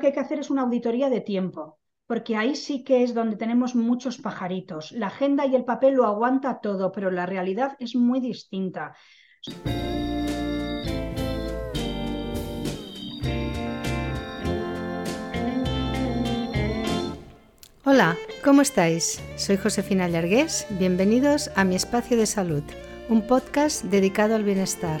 que hay que hacer es una auditoría de tiempo, porque ahí sí que es donde tenemos muchos pajaritos. La agenda y el papel lo aguanta todo, pero la realidad es muy distinta. Hola, ¿cómo estáis? Soy Josefina Llargués. Bienvenidos a Mi Espacio de Salud, un podcast dedicado al bienestar.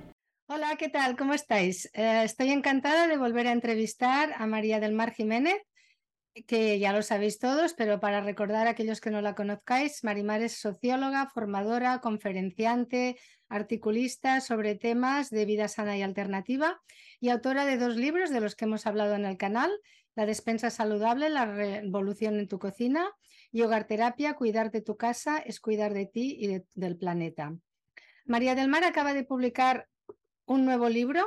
Hola, ¿qué tal? ¿Cómo estáis? Eh, estoy encantada de volver a entrevistar a María del Mar Jiménez, que ya lo sabéis todos, pero para recordar a aquellos que no la conozcáis, Marimar es socióloga, formadora, conferenciante, articulista sobre temas de vida sana y alternativa y autora de dos libros de los que hemos hablado en el canal, La despensa saludable, la revolución en tu cocina y Hogar Terapia, cuidar de tu casa es cuidar de ti y del planeta. María del Mar acaba de publicar un nuevo libro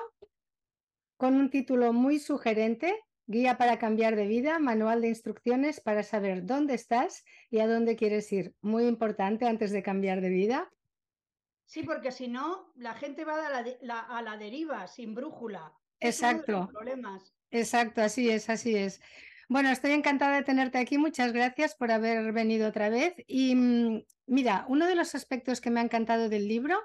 con un título muy sugerente, Guía para cambiar de vida, manual de instrucciones para saber dónde estás y a dónde quieres ir. Muy importante antes de cambiar de vida. Sí, porque si no, la gente va a la, a la deriva, sin brújula. Exacto. Problemas. Exacto, así es, así es. Bueno, estoy encantada de tenerte aquí. Muchas gracias por haber venido otra vez. Y mm, mira, uno de los aspectos que me ha encantado del libro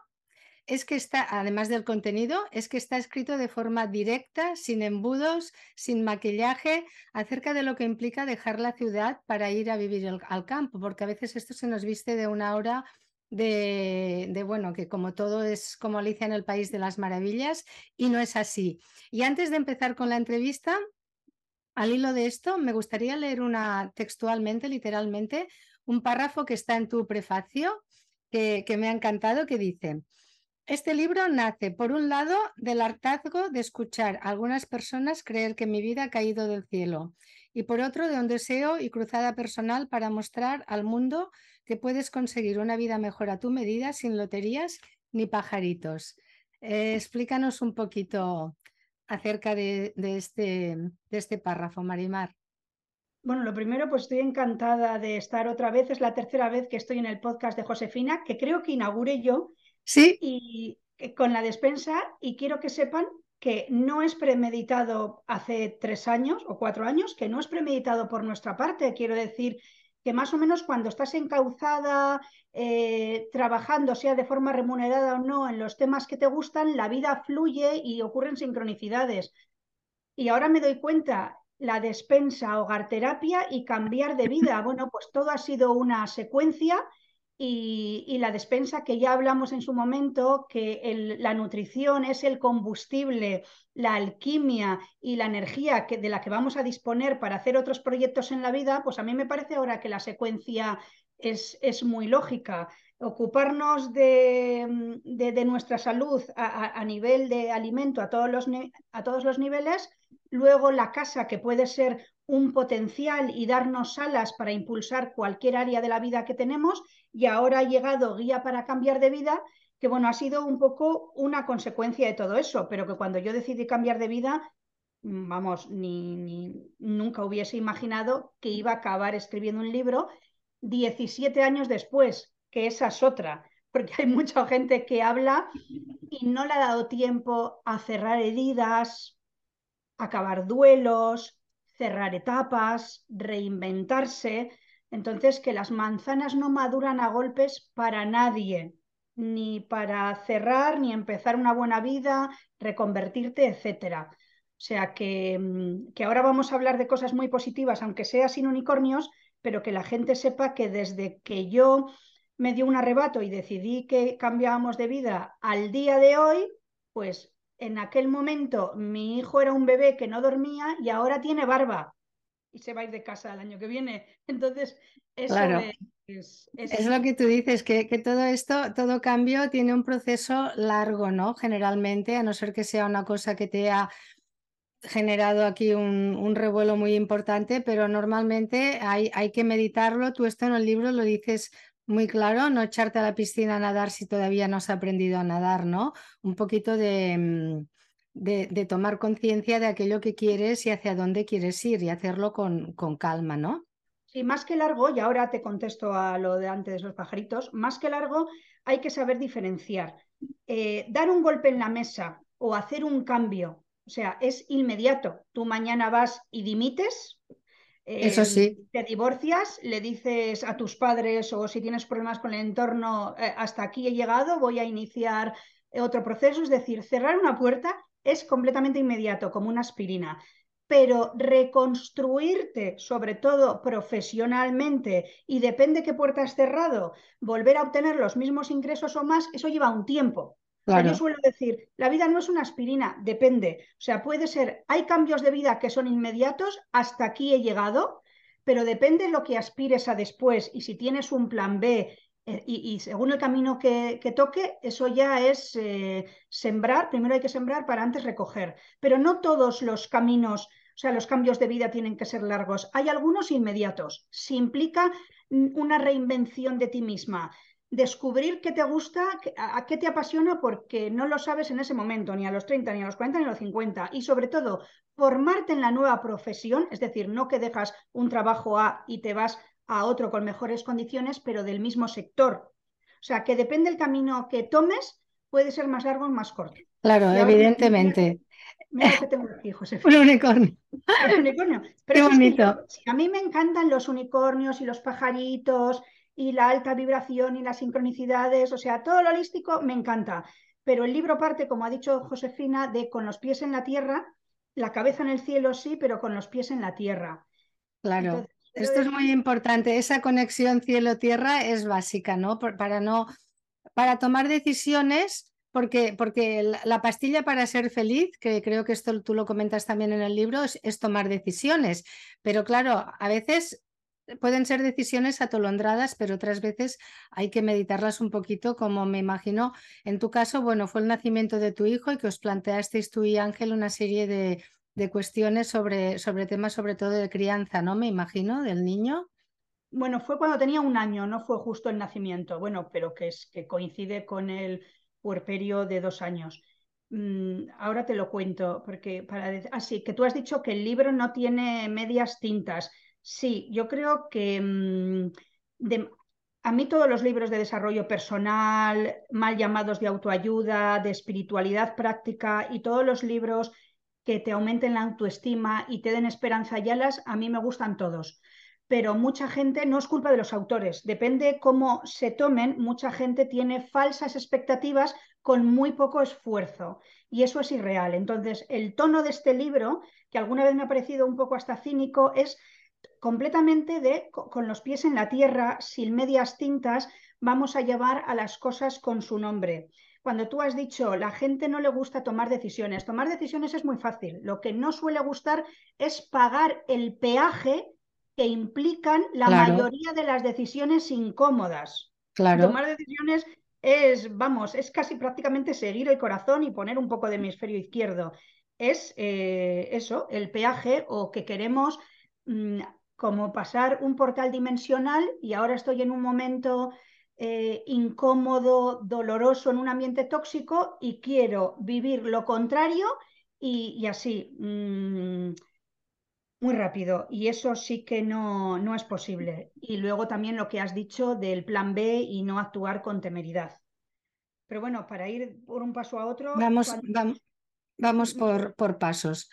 es que está, además del contenido, es que está escrito de forma directa, sin embudos, sin maquillaje, acerca de lo que implica dejar la ciudad para ir a vivir al campo, porque a veces esto se nos viste de una hora de, bueno, que como todo es como Alicia en el País de las Maravillas, y no es así. Y antes de empezar con la entrevista, al hilo de esto, me gustaría leer una textualmente, literalmente, un párrafo que está en tu prefacio, que, que me ha encantado, que dice, este libro nace, por un lado, del hartazgo de escuchar a algunas personas creer que mi vida ha caído del cielo y por otro, de un deseo y cruzada personal para mostrar al mundo que puedes conseguir una vida mejor a tu medida sin loterías ni pajaritos. Eh, explícanos un poquito acerca de, este, de este párrafo, Marimar. Bueno, lo primero, pues estoy encantada de estar otra vez. Es la tercera vez que estoy en el podcast de Josefina, que creo que inauguré yo Sí. Y con la despensa, y quiero que sepan que no es premeditado hace tres años o cuatro años, que no es premeditado por nuestra parte. Quiero decir que más o menos cuando estás encauzada, eh, trabajando, sea de forma remunerada o no, en los temas que te gustan, la vida fluye y ocurren sincronicidades. Y ahora me doy cuenta, la despensa, hogar terapia y cambiar de vida. Bueno, pues todo ha sido una secuencia y, la despensa que ya hablamos en su momento, que la nutrición es el combustible, la alquimia y la energía que, de la que vamos a disponer para hacer otros proyectos en la vida, pues a mí me parece ahora que la secuencia es, es muy lógica. Ocuparnos de, de, nuestra salud a, a, nivel de alimento a todos, los, a todos los niveles, luego la casa que puede ser un potencial y darnos alas para impulsar cualquier área de la vida que tenemos y ahora ha llegado Guía para cambiar de vida, que bueno, ha sido un poco una consecuencia de todo eso, pero que cuando yo decidí cambiar de vida, mm, vamos, ni, nunca hubiese imaginado que iba a acabar escribiendo un libro 17 años después, que esa es otra, porque hay mucha gente que habla y no le ha dado tiempo a cerrar heridas, acabar duelos, cerrar etapas, reinventarse. Entonces, que las manzanas no maduran a golpes para nadie, ni para cerrar, ni empezar una buena vida, reconvertirte, etcétera. O sea que, mm, que ahora vamos a hablar de cosas muy positivas, aunque sea sin unicornios, pero que la gente sepa que desde que yo me dio un arrebato y decidí que cambiábamos de vida al día de hoy, pues en aquel momento mi hijo era un bebé que no dormía y ahora tiene barba y se va a ir de casa el año que viene. Entonces, eso es, es, lo que tú dices, que, que, todo esto, todo cambio tiene un proceso largo, ¿no? Generalmente, a no ser que sea una cosa que te ha generado aquí un, revuelo muy importante, pero normalmente hay, hay, que meditarlo. Tú esto en el libro lo dices muy claro, no echarte a la piscina a nadar si todavía no has aprendido a nadar, ¿no? Un poquito de, mm, de, tomar conciencia de aquello que quieres y hacia dónde quieres ir y hacerlo con, con calma, ¿no? Sí, más que largo, y ahora te contesto a lo de antes de los pajaritos, más que largo hay que saber diferenciar. Eh, dar un golpe en la mesa o hacer un cambio o sea, es inmediato. Tú mañana vas y dimites. Eso sí. Em, te divorcias, le dices a tus padres o si tienes problemas con el entorno, eh, hasta aquí he llegado, voy a iniciar otro proceso. Es decir, cerrar una puerta es completamente inmediato, como una aspirina. Pero reconstruirte, sobre todo profesionalmente, y depende qué puerta has cerrado, volver a obtener los mismos ingresos o más, eso lleva un tiempo yo suelo decir, la vida no es una aspirina, depende. O sea, puede ser, hay cambios de vida que son inmediatos, hasta aquí he llegado, pero depende de lo que aspires a después. Y si tienes un plan B eh, y, según el camino que, toque, eso ya es eh, sembrar, primero hay que sembrar para antes recoger, pero no todos los caminos, o sea, los cambios de vida tienen que ser largos, hay algunos inmediatos, si implica una reinvención de ti misma, descubrir qué te gusta, a qué te apasiona, porque no lo sabes en ese momento, ni a los 30, ni a los 40, ni a los 50. Y sobre todo, formarte en la nueva profesión, es decir, no que dejas un trabajo A y te vas a otro con mejores condiciones, pero del mismo sector. O sea, que depende del camino que tomes, puede ser más largo o más corto. Claro, evidentemente. Mira, que tengo aquí, José. Un unicornio. Un unicornio. Pero Qué bonito. a mí me encantan los unicornios y los pajaritos y la alta vibración y las sincronicidades, o sea, todo lo holístico me encanta. Pero el libro parte, como ha dicho Josefina, de con los pies en la tierra, la cabeza en el cielo sí, pero con los pies en la tierra. Claro. Esto es muy importante, esa conexión cielo-tierra es básica, ¿no? Para no, para tomar decisiones, porque, porque la pastilla para ser feliz, que creo que esto tú lo comentas también en el libro, es tomar decisiones. Pero claro, a veces pueden ser decisiones atolondradas, pero otras veces hay que meditarlas un poquito, como me imagino en tu caso, bueno, fue el nacimiento de tu hijo y que os planteasteis tú y Ángel una serie de, de cuestiones sobre, sobre temas sobre todo de crianza, ¿no? Me imagino, del niño. Bueno, fue cuando tenía un año, no fue justo el nacimiento, bueno, pero que, es, que coincide con el puerperio de dos años. Mm, ahora te lo cuento, porque para así ah, que tú has dicho que el libro no tiene medias tintas. Sí, yo creo que mm, a mí todos los libros de desarrollo personal, mal llamados de autoayuda, de espiritualidad práctica y todos los libros que te aumenten la autoestima y te den esperanza y alas, a mí me gustan todos. Pero mucha gente, no es culpa de los autores, depende cómo se tomen, mucha gente tiene falsas expectativas con muy poco esfuerzo y eso es irreal. Entonces, el tono de este libro, que alguna vez me ha parecido un poco hasta cínico, es completamente de con los pies en la tierra, sin medias tintas, vamos a llevar a las cosas con su nombre. Cuando tú has dicho, la gente no le gusta tomar decisiones, tomar decisiones es muy fácil. Lo que no suele gustar es pagar el peaje que implican la mayoría de las decisiones incómodas. Claro. Tomar decisiones es, vamos, es casi prácticamente seguir el corazón y poner un poco de hemisferio izquierdo. Es eh, eso, el peaje o que queremos como pasar un portal dimensional y ahora estoy en un momento eh, incómodo, doloroso, en un ambiente tóxico y quiero vivir lo contrario y, así, mm, muy rápido. Y eso sí que no, no es posible. Y luego también lo que has dicho del plan B y no actuar con temeridad. Pero bueno, para ir por un paso a otro. Vamos, vamos, vamos por, por pasos.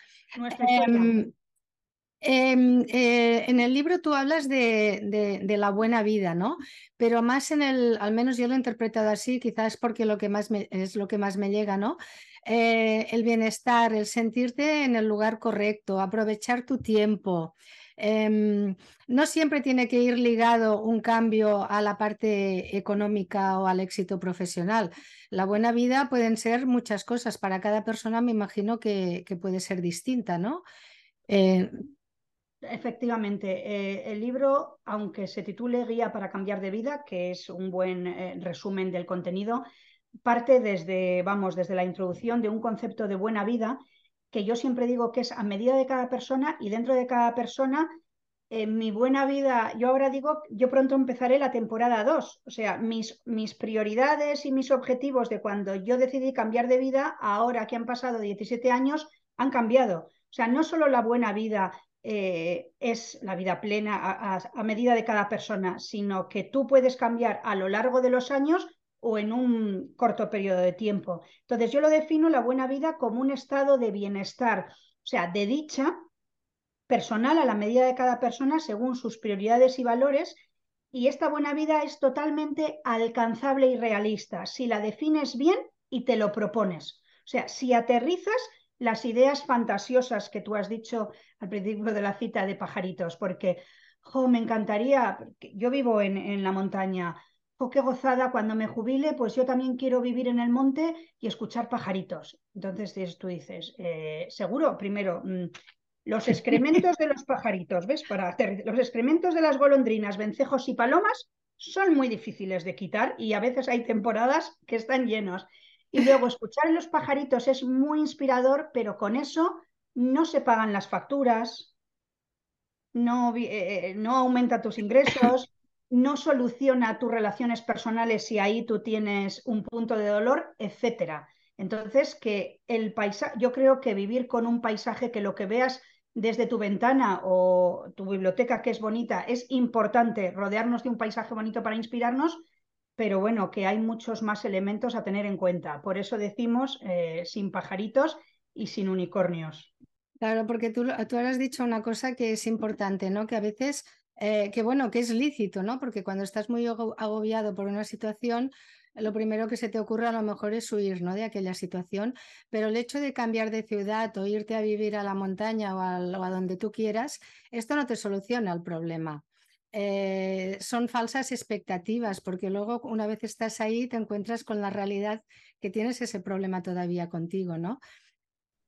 Eh, en el libro tú hablas de, la buena vida, ¿no? Pero más en el, al menos yo lo he interpretado así, quizás porque lo que más es lo que más me llega, ¿no? Eh, el bienestar, el sentirte en el lugar correcto, aprovechar tu tiempo. Em, no siempre tiene que ir ligado un cambio a la parte económica o al éxito profesional. La buena vida pueden ser muchas cosas. Para cada persona me imagino que, que puede ser distinta, ¿no? Eh, Efectivamente, eh, el libro, aunque se titule Guía para cambiar de vida, que es un buen eh, resumen del contenido, parte desde, vamos, desde la introducción de un concepto de buena vida que yo siempre digo que es a medida de cada persona y dentro de cada persona, en mi buena vida, yo ahora digo, yo pronto empezaré la temporada 2, o sea, mis, mis prioridades y mis objetivos de cuando yo decidí cambiar de vida, ahora que han pasado 17 años, han cambiado. O sea, no solo la buena vida eh, es la vida plena a, medida de cada persona, sino que tú puedes cambiar a lo largo de los años o en un corto periodo de tiempo. Entonces yo lo defino la buena vida como un estado de bienestar, o sea, de dicha personal a la medida de cada persona según sus prioridades y valores. Y esta buena vida es totalmente alcanzable y realista si la defines bien y te lo propones. O sea, si aterrizas las ideas fantasiosas que tú has dicho al principio de la cita de pajaritos, porque jo, me encantaría, yo vivo en, la montaña, jo, qué gozada, cuando me jubile, pues yo también quiero vivir en el monte y escuchar pajaritos. Entonces tú dices, eh, seguro, primero, mm, los excrementos de los pajaritos, ¿ves? Para los excrementos de las golondrinas, vencejos y palomas son muy difíciles de quitar y a veces hay temporadas que están llenos. Y luego escuchar los pajaritos es muy inspirador, pero con eso no se pagan las facturas, no, eh, eh, no aumenta tus ingresos, no soluciona tus relaciones personales si ahí tú tienes un punto de dolor, etcétera. Entonces, que el paisaje, yo creo que vivir con un paisaje que lo que veas desde tu ventana o tu biblioteca que es bonita es importante rodearnos de un paisaje bonito para inspirarnos, pero bueno, que hay muchos más elementos a tener en cuenta. Por eso decimos eh, sin pajaritos y sin unicornios. Claro, porque tú, tú has dicho una cosa que es importante, ¿no? Que a veces, eh, que bueno, que es lícito, ¿no? Porque cuando estás muy agobiado por una situación, lo primero que se te ocurre a lo mejor es huir ¿no? de aquella situación, pero el hecho de cambiar de ciudad o irte a vivir a la montaña o a donde tú quieras, esto no te soluciona el problema. Eh, son falsas expectativas, porque luego una vez estás ahí te encuentras con la realidad que tienes ese problema todavía contigo, ¿no?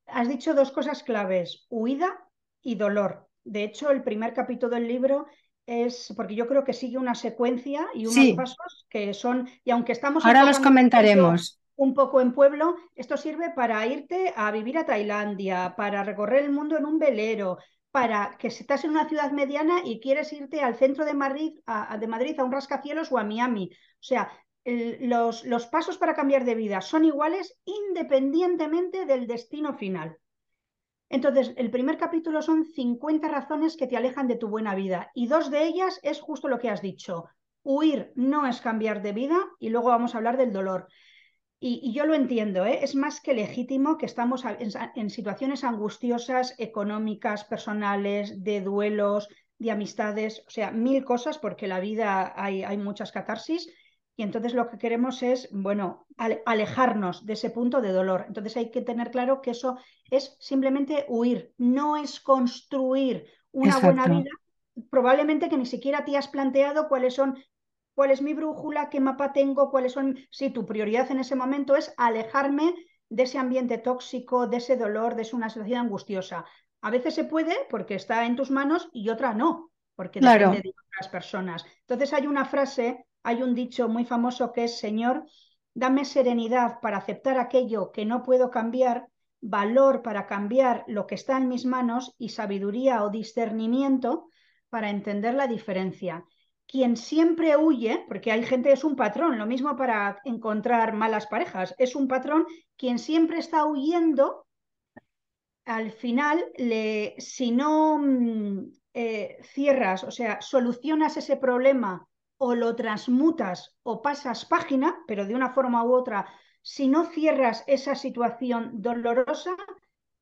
Has dicho dos cosas claves, huida y dolor. De hecho, el primer capítulo del libro es, porque yo creo que sigue una secuencia y unos pasos que son, y aunque estamos... Ahora los comentaremos. Un poco en pueblo, esto sirve para irte a vivir a Tailandia, para recorrer el mundo en un velero, para que si estás en una ciudad mediana y quieres irte al centro de Madrid, a, de Madrid, a un rascacielos o a Miami. O sea, los, los pasos para cambiar de vida son iguales independientemente del destino final. Entonces, el primer capítulo son 50 razones que te alejan de tu buena vida y dos de ellas es justo lo que has dicho. Huir no es cambiar de vida y luego vamos a hablar del dolor. Y, yo lo entiendo, ¿eh? es más que legítimo que estamos en, situaciones angustiosas, económicas, personales, de duelos, de amistades, o sea, mil cosas, porque la vida hay, hay muchas catarsis, y entonces lo que queremos es, bueno, alejarnos de ese punto de dolor. Entonces hay que tener claro que eso es simplemente huir, no es construir una buena vida. Probablemente que ni siquiera te has planteado cuáles son cuál es mi brújula, qué mapa tengo, cuáles son... Si tu prioridad en ese momento es alejarme de ese ambiente tóxico, de ese dolor, de una situación angustiosa. A veces se puede porque está en tus manos y otra no, porque depende de otras personas. Entonces hay una frase, hay un dicho muy famoso que es, Señor, dame serenidad para aceptar aquello que no puedo cambiar, valor para cambiar lo que está en mis manos y sabiduría o discernimiento para entender la diferencia quien siempre huye, porque hay gente, es un patrón, lo mismo para encontrar malas parejas, es un patrón, quien siempre está huyendo, al final, le, si no mm, eh, cierras, o sea, solucionas ese problema o lo transmutas o pasas página, pero de una forma u otra, si no cierras esa situación dolorosa,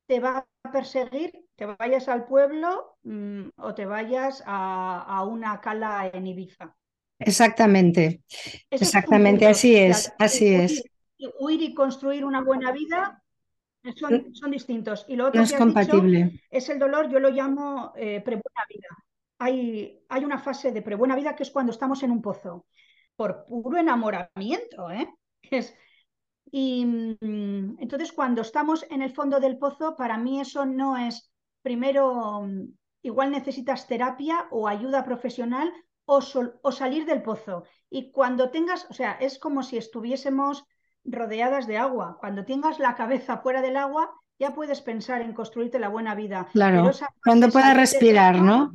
te va a perseguir, te vayas al pueblo mm, o te vayas a, una cala en Ibiza. Exactamente, exactamente, así es, así es. Huir y construir una buena vida son, son distintos. Y lo otro es compatible. es el dolor, yo lo llamo eh, prebuena vida. Hay, hay una fase de prebuena vida que es cuando estamos en un pozo, por puro enamoramiento, ¿eh? Es, y mm, entonces cuando estamos en el fondo del pozo, para mí eso no es, primero, mm, igual necesitas terapia o ayuda profesional o, o salir del pozo. Y cuando tengas, o sea, es como si estuviésemos rodeadas de agua. Cuando tengas la cabeza fuera del agua, ya puedes pensar en construirte la buena vida. Claro, cuando puedas respirar, ¿no?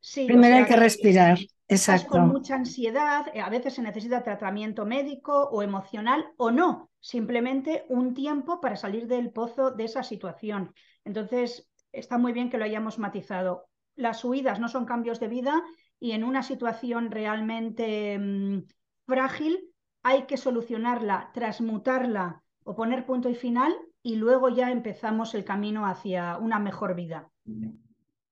Sí, Primero hay que respirar. Exacto. con mucha ansiedad, eh, a veces se necesita tratamiento médico o emocional o no, simplemente un tiempo para salir del pozo de esa situación. Entonces, está muy bien que lo hayamos matizado. Las huidas no son cambios de vida y en una situación realmente mm, frágil hay que solucionarla, transmutarla o poner punto y final y luego ya empezamos el camino hacia una mejor vida.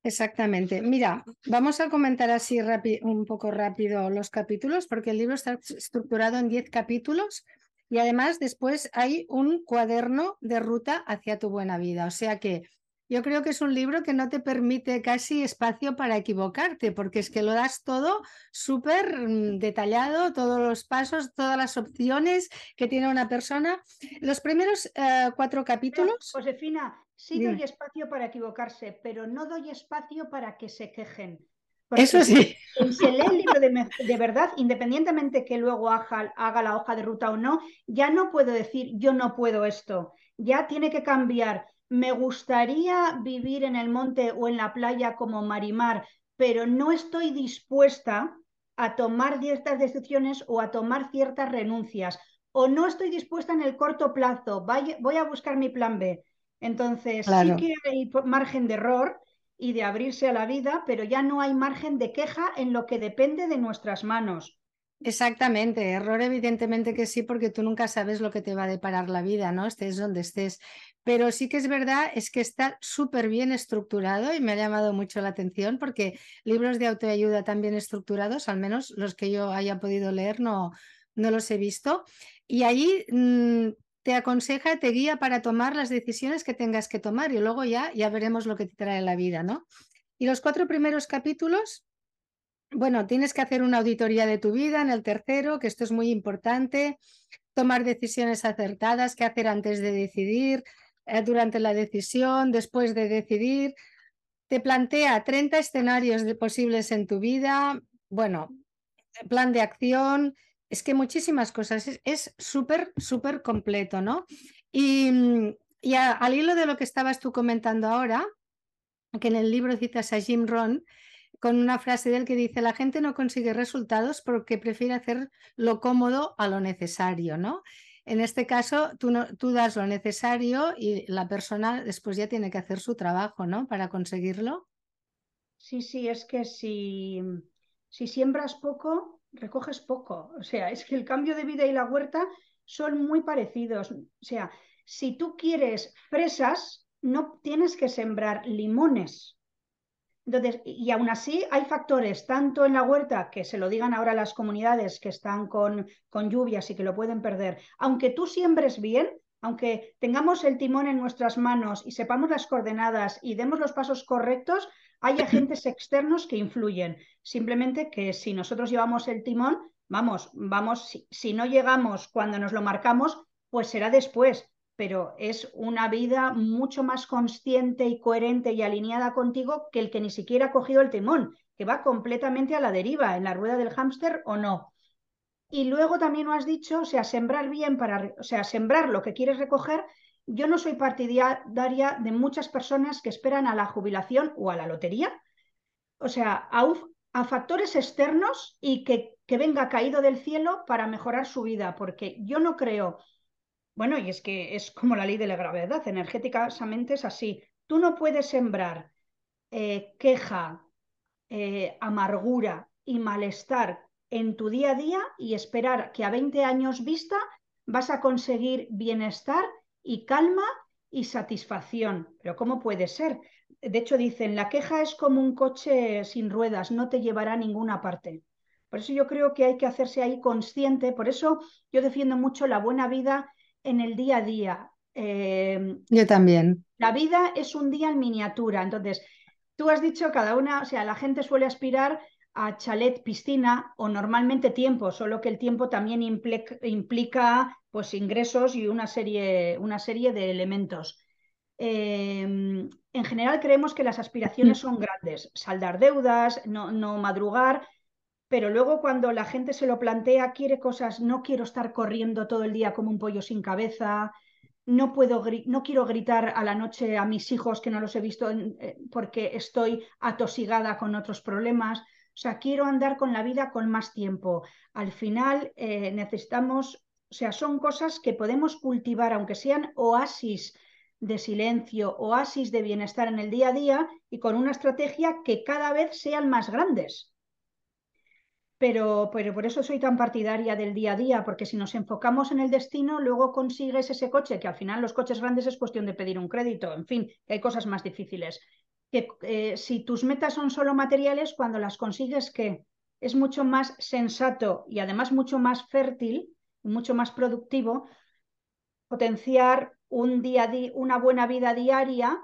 Exactamente. Mira, vamos a comentar así un poco rápido los capítulos, porque el libro está estructurado en 10 capítulos y además después hay un cuaderno de ruta hacia tu buena vida. O sea que yo creo que es un libro que no te permite casi espacio para equivocarte, porque es que lo das todo súper mm, detallado, todos los pasos, todas las opciones que tiene una persona. Los primeros eh, cuatro capítulos. Josefina, sí doy espacio para equivocarse, pero no doy espacio para que se quejen. Eso sí. Si se lee el libro de, verdad, independientemente que luego haga, haga la hoja de ruta o no, ya no puedo decir yo no puedo esto. Ya tiene que cambiar me gustaría vivir en el monte o en la playa como Marimar, pero no estoy dispuesta a tomar ciertas decisiones o a tomar ciertas renuncias, o no estoy dispuesta en el corto plazo, voy a buscar mi plan B. Entonces, sí que hay margen de error y de abrirse a la vida, pero ya no hay margen de queja en lo que depende de nuestras manos. Exactamente, error evidentemente que sí, porque tú nunca sabes lo que te va a deparar la vida, ¿no? Estés donde estés. Pero sí que es verdad, es que está súper bien estructurado y me ha llamado mucho la atención porque libros de autoayuda tan bien estructurados, al menos los que yo haya podido leer, no, no los he visto. Y ahí mm, te aconseja, te guía para tomar las decisiones que tengas que tomar y luego ya, ya veremos lo que te trae la vida, ¿no? Y los cuatro primeros capítulos bueno, tienes que hacer una auditoría de tu vida en el tercero, que esto es muy importante, tomar decisiones acertadas, qué hacer antes de decidir, eh, durante la decisión, después de decidir. Te plantea 30 escenarios posibles en tu vida, bueno, plan de acción, es que muchísimas cosas, es súper, súper completo, ¿no? Y, al hilo de lo que estabas tú comentando ahora, que en el libro citas a Jim Rohn, con una frase de él que dice, la gente no consigue resultados porque prefiere hacer lo cómodo a lo necesario, ¿no? En este caso, tú, no, tú das lo necesario y la persona después ya tiene que hacer su trabajo, ¿no? Para conseguirlo. Sí, sí, es que si, si siembras poco, recoges poco. O sea, es que el cambio de vida y la huerta son muy parecidos. O sea, si tú quieres fresas, no tienes que sembrar limones. Entonces, y aún así hay factores, tanto en la huerta, que se lo digan ahora las comunidades que están con, con lluvias y que lo pueden perder, aunque tú siembres bien, aunque tengamos el timón en nuestras manos y sepamos las coordenadas y demos los pasos correctos, hay agentes externos que influyen. Simplemente que si nosotros llevamos el timón, vamos, vamos, si, si no llegamos cuando nos lo marcamos, pues será después pero es una vida mucho más consciente y coherente y alineada contigo que el que ni siquiera ha cogido el timón, que va completamente a la deriva, en la rueda del hámster o no. Y luego también lo has dicho, o sea, sembrar bien para, o sea, sembrar lo que quieres recoger. Yo no soy partidaria de muchas personas que esperan a la jubilación o a la lotería, o sea, a, a factores externos y que, que venga caído del cielo para mejorar su vida, porque yo no creo bueno, y es que es como la ley de la gravedad, energéticamente es así. Tú no puedes sembrar eh, queja, eh, amargura y malestar en tu día a día y esperar que a 20 años vista vas a conseguir bienestar y calma y satisfacción. Pero ¿cómo puede ser? De hecho, dicen, la queja es como un coche sin ruedas, no te llevará a ninguna parte. Por eso yo creo que hay que hacerse ahí consciente, por eso yo defiendo mucho la buena vida en el día a día. Em, Yo también. La vida es un día en miniatura. Entonces, tú has dicho cada una, o sea, la gente suele aspirar a chalet, piscina o normalmente tiempo, solo que el tiempo también implica, pues ingresos y una serie, una serie de elementos. Em, en general creemos que las aspiraciones son grandes, saldar deudas, no, no madrugar, pero luego cuando la gente se lo plantea, quiere cosas, no quiero estar corriendo todo el día como un pollo sin cabeza, no puedo, no quiero gritar a la noche a mis hijos que no los he visto eh, porque estoy atosigada con otros problemas. O sea, quiero andar con la vida con más tiempo. Al final eh, necesitamos, o sea, son cosas que podemos cultivar, aunque sean oasis de silencio, oasis de bienestar en el día a día y con una estrategia que cada vez sean más grandes pero, por eso soy tan partidaria del día a día, porque si nos enfocamos en el destino, luego consigues ese coche, que al final los coches grandes es cuestión de pedir un crédito, en fin, hay cosas más difíciles. Que eh, si tus metas son solo materiales, cuando las consigues, que es mucho más sensato y además mucho más fértil, mucho más productivo, potenciar un día, una buena vida diaria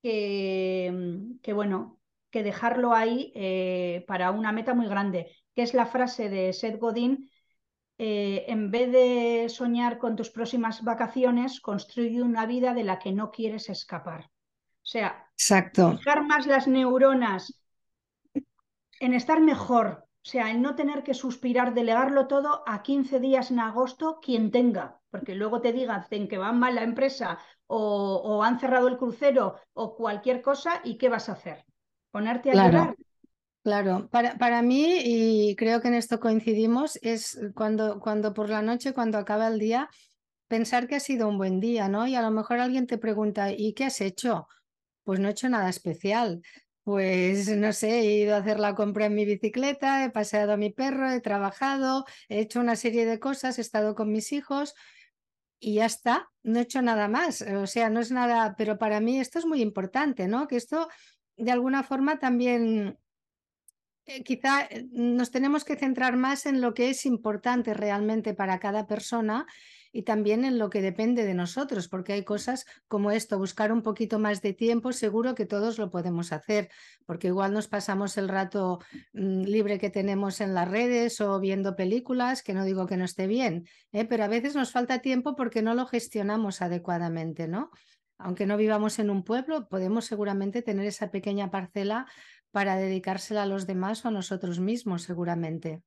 que, que bueno, que dejarlo ahí eh, para una meta muy grande que es la frase de Seth Godin, eh, en vez de soñar con tus próximas vacaciones, construye una vida de la que no quieres escapar. O sea, Exacto. fijar más las neuronas en estar mejor, o sea, en no tener que suspirar, delegarlo todo a 15 días en agosto, quien tenga, porque luego te digan que va mal la empresa o, han cerrado el crucero o cualquier cosa, ¿y qué vas a hacer? ¿Ponerte a llorar? Claro, para, para, mí, y creo que en esto coincidimos, es cuando, cuando por la noche, cuando acaba el día, pensar que ha sido un buen día, ¿no? Y a lo mejor alguien te pregunta, ¿y qué has hecho? Pues no he hecho nada especial. Pues no sé, he ido a hacer la compra en mi bicicleta, he paseado a mi perro, he trabajado, he hecho una serie de cosas, he estado con mis hijos y ya está, no he hecho nada más. O sea, no es nada, pero para mí esto es muy importante, ¿no? Que esto de alguna forma también eh, quizá eh, nos tenemos que centrar más en lo que es importante realmente para cada persona y también en lo que depende de nosotros, porque hay cosas como esto, buscar un poquito más de tiempo, seguro que todos lo podemos hacer, porque igual nos pasamos el rato mm, libre que tenemos en las redes o viendo películas, que no digo que no esté bien, ¿eh? pero a veces nos falta tiempo porque no lo gestionamos adecuadamente, ¿no? Aunque no vivamos en un pueblo, podemos seguramente tener esa pequeña parcela para dedicársela a los demás o a nosotros mismos, seguramente.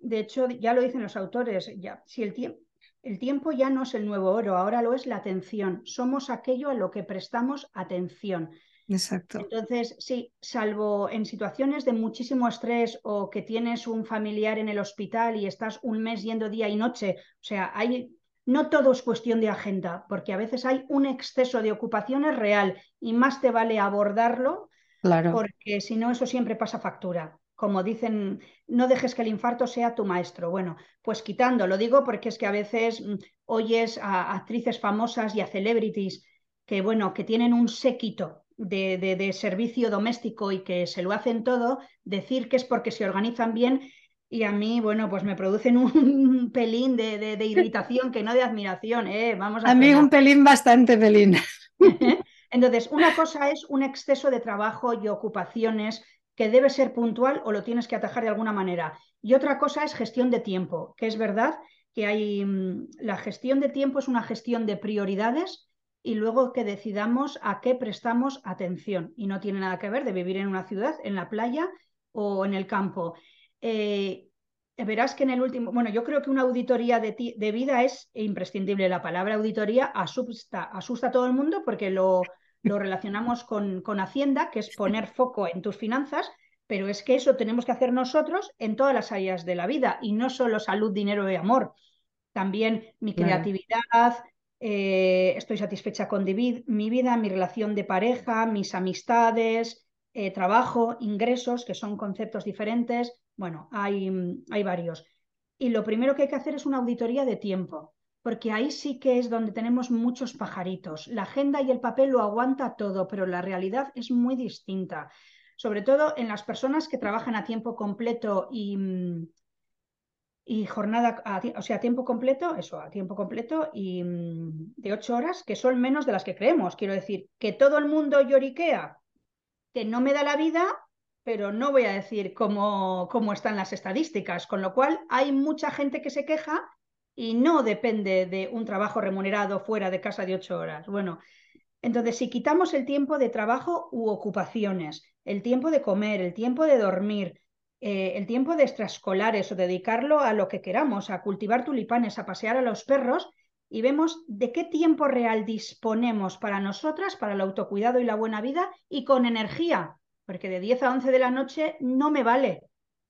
De hecho, ya lo dicen los autores, ya, si el, tiempo el tiempo ya no es el nuevo oro, ahora lo es la atención. Somos aquello a lo que prestamos atención. Exacto. Entonces, sí, salvo en situaciones de muchísimo estrés o que tienes un familiar en el hospital y estás un mes yendo día y noche, o sea, hay no todo es cuestión de agenda, porque a veces hay un exceso de ocupaciones real y más te vale abordarlo Claro. Porque si no, eso siempre pasa factura. Como dicen, no dejes que el infarto sea tu maestro. Bueno, pues quitando, lo digo porque es que a veces mm, oyes a actrices famosas y a celebrities que, bueno, que tienen un séquito de, de, servicio doméstico y que se lo hacen todo, decir que es porque se organizan bien y a mí, bueno, pues me producen un pelín de, de irritación que no de admiración, ¿eh? Vamos a, a mí un pelín bastante pelín. Entonces, una cosa es un exceso de trabajo y ocupaciones que debe ser puntual o lo tienes que atajar de alguna manera. Y otra cosa es gestión de tiempo, que es verdad que hay mm, la gestión de tiempo es una gestión de prioridades y luego que decidamos a qué prestamos atención. Y no tiene nada que ver de vivir en una ciudad, en la playa o en el campo. Eh, verás que en el último, bueno, yo creo que una auditoría de, de vida es imprescindible. La palabra auditoría asusta, asusta a todo el mundo porque lo, lo relacionamos con, con Hacienda, que es poner foco en tus finanzas, pero es que eso tenemos que hacer nosotros en todas las áreas de la vida y no solo salud, dinero y amor. También mi creatividad, eh, estoy satisfecha con mi vida, mi relación de pareja, mis amistades, eh, trabajo, ingresos, que son conceptos diferentes. Bueno, hay, hay varios. Y lo primero que hay que hacer es una auditoría de tiempo porque ahí sí que es donde tenemos muchos pajaritos. La agenda y el papel lo aguanta todo, pero la realidad es muy distinta, sobre todo en las personas que trabajan a tiempo completo y, mm, y jornada, o sea, a tiempo completo, eso, a tiempo completo y mm, de ocho horas, que son menos de las que creemos. Quiero decir, que todo el mundo lloriquea, que no me da la vida, pero no voy a decir cómo, cómo están las estadísticas, con lo cual hay mucha gente que se queja y no depende de un trabajo remunerado fuera de casa de ocho horas. Bueno, entonces si quitamos el tiempo de trabajo u ocupaciones, el tiempo de comer, el tiempo de dormir, eh, el tiempo de extraescolares o dedicarlo a lo que queramos, a cultivar tulipanes, a pasear a los perros, y vemos de qué tiempo real disponemos para nosotras, para el autocuidado y la buena vida y con energía, porque de 10 a 11 de la noche no me vale,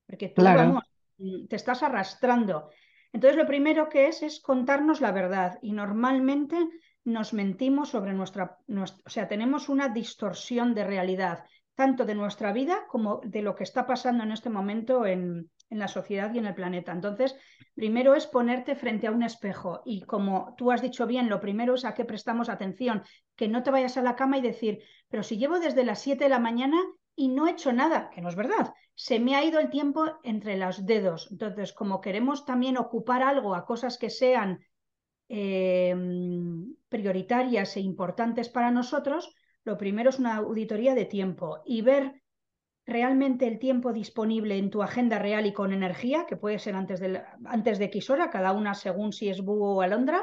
porque tú vamos, te estás arrastrando. Entonces, lo primero que es es contarnos la verdad y normalmente nos mentimos sobre nuestra, o sea, tenemos una distorsión de realidad, tanto de nuestra vida como de lo que está pasando en este momento en, en la sociedad y en el planeta. Entonces, primero es ponerte frente a un espejo y como tú has dicho bien, lo primero es a qué prestamos atención, que no te vayas a la cama y decir, pero si llevo desde las 7 de la mañana y no he hecho nada, que no es verdad, se me ha ido el tiempo entre los dedos. Entonces, como queremos también ocupar algo a cosas que sean Em, prioritarias e importantes para nosotros, lo primero es una auditoría de tiempo y ver realmente el tiempo disponible en tu agenda real y con energía, que puede ser antes de, antes de X hora, cada una según si es búho o alondra,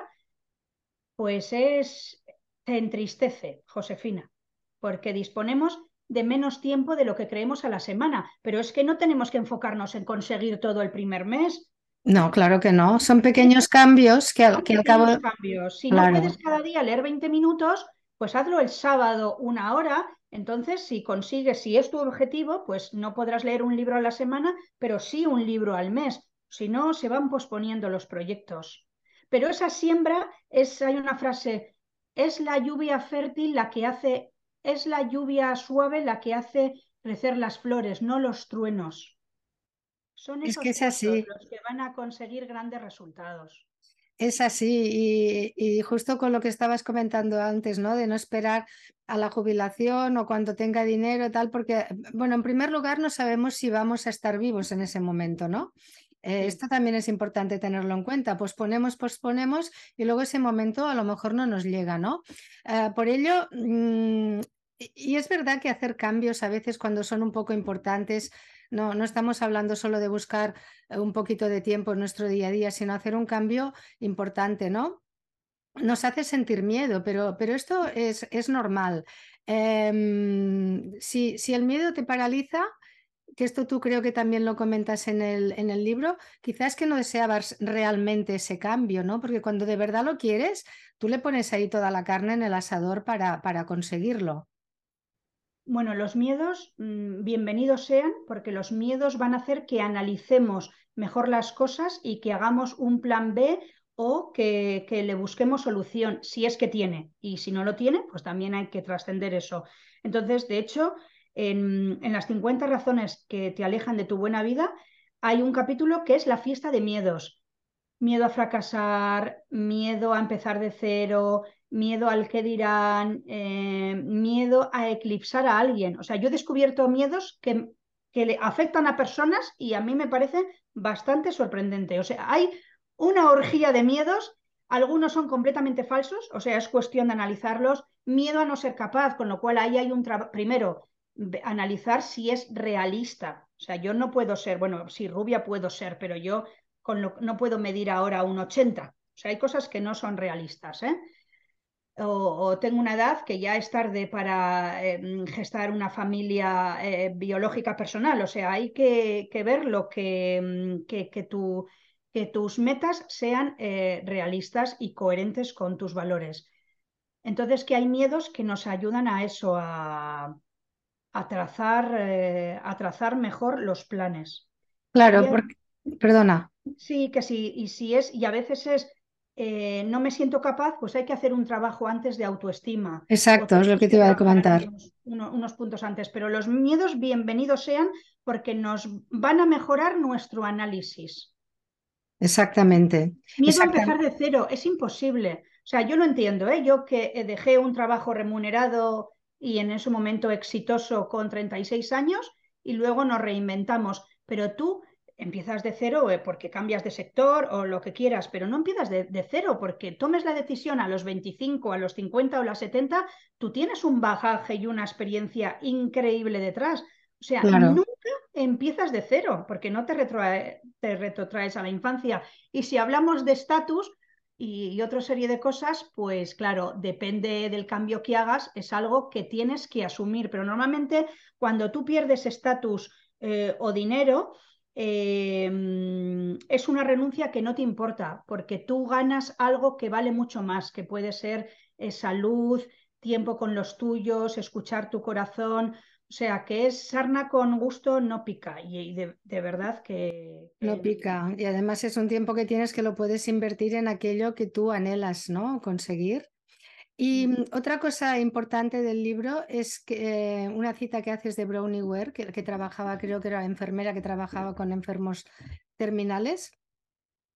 pues es, te entristece, Josefina, porque disponemos de menos tiempo de lo que creemos a la semana, pero es que no tenemos que enfocarnos en conseguir todo el primer mes, no, claro que no. Son pequeños cambios que, al, que cabo. Cambios. Si no puedes cada día leer 20 minutos, pues hazlo el sábado una hora. Entonces, si consigues, si es tu objetivo, pues no podrás leer un libro a la semana, pero sí un libro al mes. Si no, se van posponiendo los proyectos. Pero esa siembra es, hay una frase, es la lluvia fértil la que hace, es la lluvia suave la que hace crecer las flores, no los truenos. Son esos es que es así. los que van a conseguir grandes resultados. Es así, y, justo con lo que estabas comentando antes, ¿no? De no esperar a la jubilación o cuando tenga dinero, tal, porque, bueno, en primer lugar no sabemos si vamos a estar vivos en ese momento, ¿no? Eh, esto también es importante tenerlo en cuenta. Posponemos, posponemos y luego ese momento a lo mejor no nos llega, ¿no? Eh, por ello, mm, y es verdad que hacer cambios a veces cuando son un poco importantes no, no estamos hablando solo de buscar eh, un poquito de tiempo en nuestro día a día, sino hacer un cambio importante, ¿no? Nos hace sentir miedo, pero, pero esto es, es normal. Em, si, si el miedo te paraliza, que esto tú creo que también lo comentas en el, en el libro, quizás que no deseabas realmente ese cambio, ¿no? Porque cuando de verdad lo quieres, tú le pones ahí toda la carne en el asador para, para conseguirlo. Bueno, los miedos, mm, bienvenidos sean, porque los miedos van a hacer que analicemos mejor las cosas y que hagamos un plan B o que, le busquemos solución, si es que tiene. Y si no lo tiene, pues también hay que trascender eso. Entonces, de hecho, en, en, las 50 razones que te alejan de tu buena vida, hay un capítulo que es la fiesta de miedos. Miedo a fracasar, miedo a empezar de cero, miedo al que dirán, eh, miedo a eclipsar a alguien. O sea, yo he descubierto miedos que, que le afectan a personas y a mí me parece bastante sorprendente. O sea, hay una orgía de miedos, algunos son completamente falsos, o sea, es cuestión de analizarlos. Miedo a no ser capaz, con lo cual ahí hay un trabajo. Primero, analizar si es realista. O sea, yo no puedo ser, bueno, si rubia puedo ser, pero yo con lo, no puedo medir ahora un 80. O sea, hay cosas que no son realistas. ¿eh? o, tengo una edad que ya es tarde para em, gestar una familia eh, biológica personal. O sea, hay que, ver lo que, em, que, que, tus metas sean eh, realistas y coherentes con tus valores. Entonces, que hay miedos que nos ayudan a eso, a, a trazar, eh, a trazar mejor los planes. Claro, porque, perdona. Sí, que sí, y si es, y a veces es eh, no me siento capaz, pues hay que hacer un trabajo antes de autoestima. Exacto, es lo que te iba a comentar. Unos, puntos antes, pero los miedos bienvenidos sean porque nos van a mejorar nuestro análisis. Exactamente. Miedo a empezar de cero, es imposible. O sea, yo lo entiendo, ¿eh? yo que eh, dejé un trabajo remunerado y en ese momento exitoso con 36 años y luego nos reinventamos, pero tú empiezas de cero eh, porque cambias de sector o lo que quieras, pero no empiezas de, cero porque tomes la decisión a los 25, a los 50 o las 70, tú tienes un bagaje y una experiencia increíble detrás. O sea, nunca empiezas de cero porque no te, te retrotraes a la infancia. Y si hablamos de estatus y, y otra serie de cosas, pues claro, depende del cambio que hagas, es algo que tienes que asumir. Pero normalmente cuando tú pierdes estatus eh, o dinero, em, es una renuncia que no te importa, porque tú ganas algo que vale mucho más, que puede ser eh, salud, tiempo con los tuyos, escuchar tu corazón. O sea, que es sarna con gusto, no pica. Y, de, verdad que, No pica. Y además es un tiempo que tienes que lo puedes invertir en aquello que tú anhelas, ¿no? Conseguir. Y mm, otra cosa importante del libro es que eh, una cita que haces de Brownie Ware, que, que, trabajaba, creo que era enfermera que trabajaba con enfermos terminales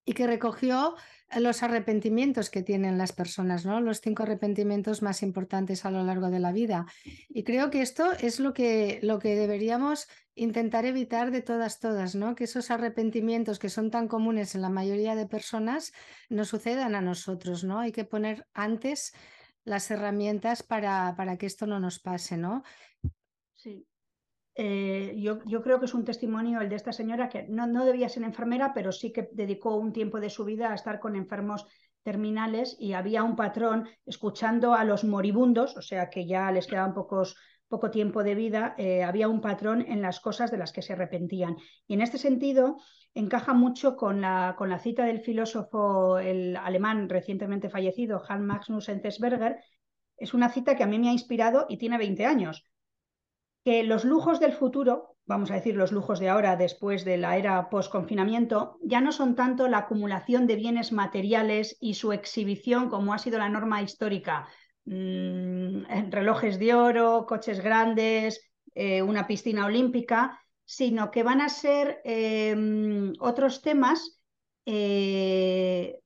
y que recogió los arrepentimientos que tienen las personas, ¿no? Los cinco arrepentimientos más importantes a lo largo de la vida. Y creo que esto es lo que, lo que deberíamos intentar evitar de todas, todas, ¿no? Que esos arrepentimientos que son tan comunes en la mayoría de personas no sucedan a nosotros, ¿no? Hay que poner antes las herramientas para, para que esto no nos pase, ¿no? Sí. Eh, yo, yo, creo que es un testimonio el de esta señora que no, no debía ser enfermera, pero sí que dedicó un tiempo de su vida a estar con enfermos terminales y había un patrón escuchando a los moribundos, o sea que ya les quedaban pocos, poco tiempo de vida, eh, había un patrón en las cosas de las que se arrepentían. Y en este sentido encaja mucho con la, con la cita del filósofo el alemán recientemente fallecido, Hans Magnus Enzensberger. Es una cita que a mí me ha inspirado y tiene 20 años que los lujos del futuro, vamos a decir los lujos de ahora después de la era post-confinamiento, ya no son tanto la acumulación de bienes materiales y su exhibición como ha sido la norma histórica. Mm, relojes de oro, coches grandes, eh, una piscina olímpica, sino que van a ser em, otros temas eh,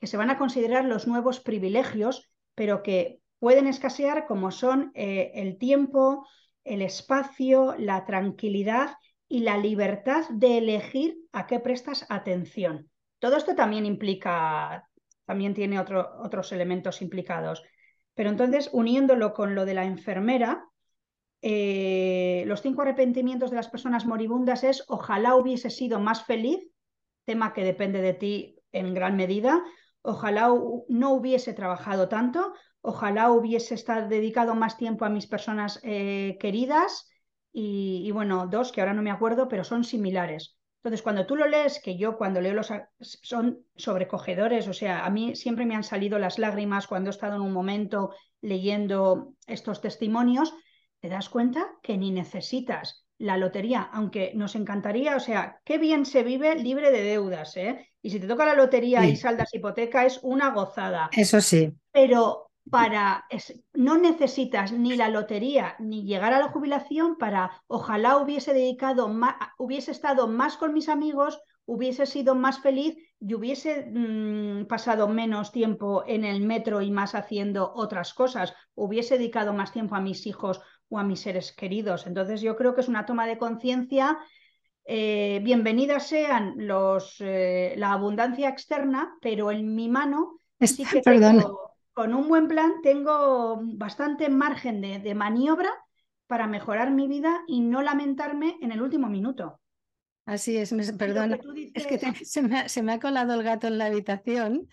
que se van a considerar los nuevos privilegios, pero que pueden escasear como son eh, el tiempo, el espacio, la tranquilidad y la libertad de elegir a qué prestas atención. Todo esto también implica, también tiene otros elementos implicados. Pero entonces, uniéndolo con lo de la enfermera, eh, los cinco arrepentimientos de las personas moribundas es ojalá hubiese sido más feliz, tema que depende de ti en gran medida, ojalá no hubiese trabajado tanto, Ojalá hubiese estado dedicado más tiempo a mis personas eh, queridas y, bueno, dos que ahora no me acuerdo, pero son similares. Entonces, cuando tú lo lees, que yo cuando leo los son sobrecogedores, o sea, a mí siempre me han salido las lágrimas cuando he estado en un momento leyendo estos testimonios, te das cuenta que ni necesitas la lotería, aunque nos encantaría, o sea, qué bien se vive libre de deudas, ¿eh? Y si te toca la lotería y saldas hipoteca es una gozada. Eso sí. Pero para, no necesitas ni la lotería ni llegar a la jubilación para, ojalá hubiese dedicado, más, hubiese estado más con mis amigos, hubiese sido más feliz y hubiese mm, pasado menos tiempo en el metro y más haciendo otras cosas, hubiese dedicado más tiempo a mis hijos o a mis seres queridos. Entonces yo creo que es una toma de conciencia. Eh, bienvenidas sean los, eh, la abundancia externa, pero en mi mano sí que con un buen plan tengo bastante margen de, maniobra para mejorar mi vida y no lamentarme en el último minuto. Así es, perdona, es que se, me ha, colado el gato en la habitación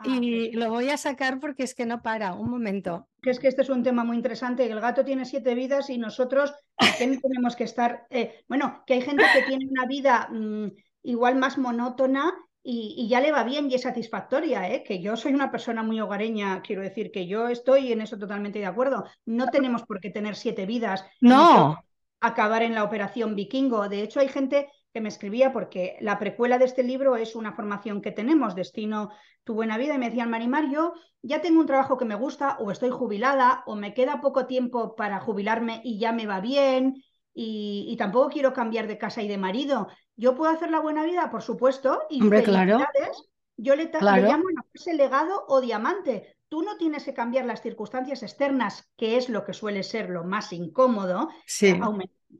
ah, y lo voy a sacar porque es que no para, un momento. Que es que este es un tema muy interesante, el gato tiene siete vidas y nosotros tenemos que estar, eh, bueno, que hay gente que tiene una vida mm, igual más monótona y, ya le va bien y es satisfactoria, ¿eh? que yo soy una persona muy hogareña, quiero decir que yo estoy en eso totalmente de acuerdo. No tenemos por qué tener siete vidas. No. Acabar en la operación vikingo. De hecho, hay gente que me escribía porque la precuela de este libro es una formación que tenemos, Destino tu buena vida, y me decían, Marimar, yo ya tengo un trabajo que me gusta, o estoy jubilada, o me queda poco tiempo para jubilarme y ya me va bien, y, tampoco quiero cambiar de casa y de marido. ¿Yo puedo hacer la buena vida? Por supuesto. Y Hombre, claro. Yo le, llamo ese legado o diamante. Tú no tienes que cambiar las circunstancias externas, que es lo que suele ser lo más incómodo. Sí.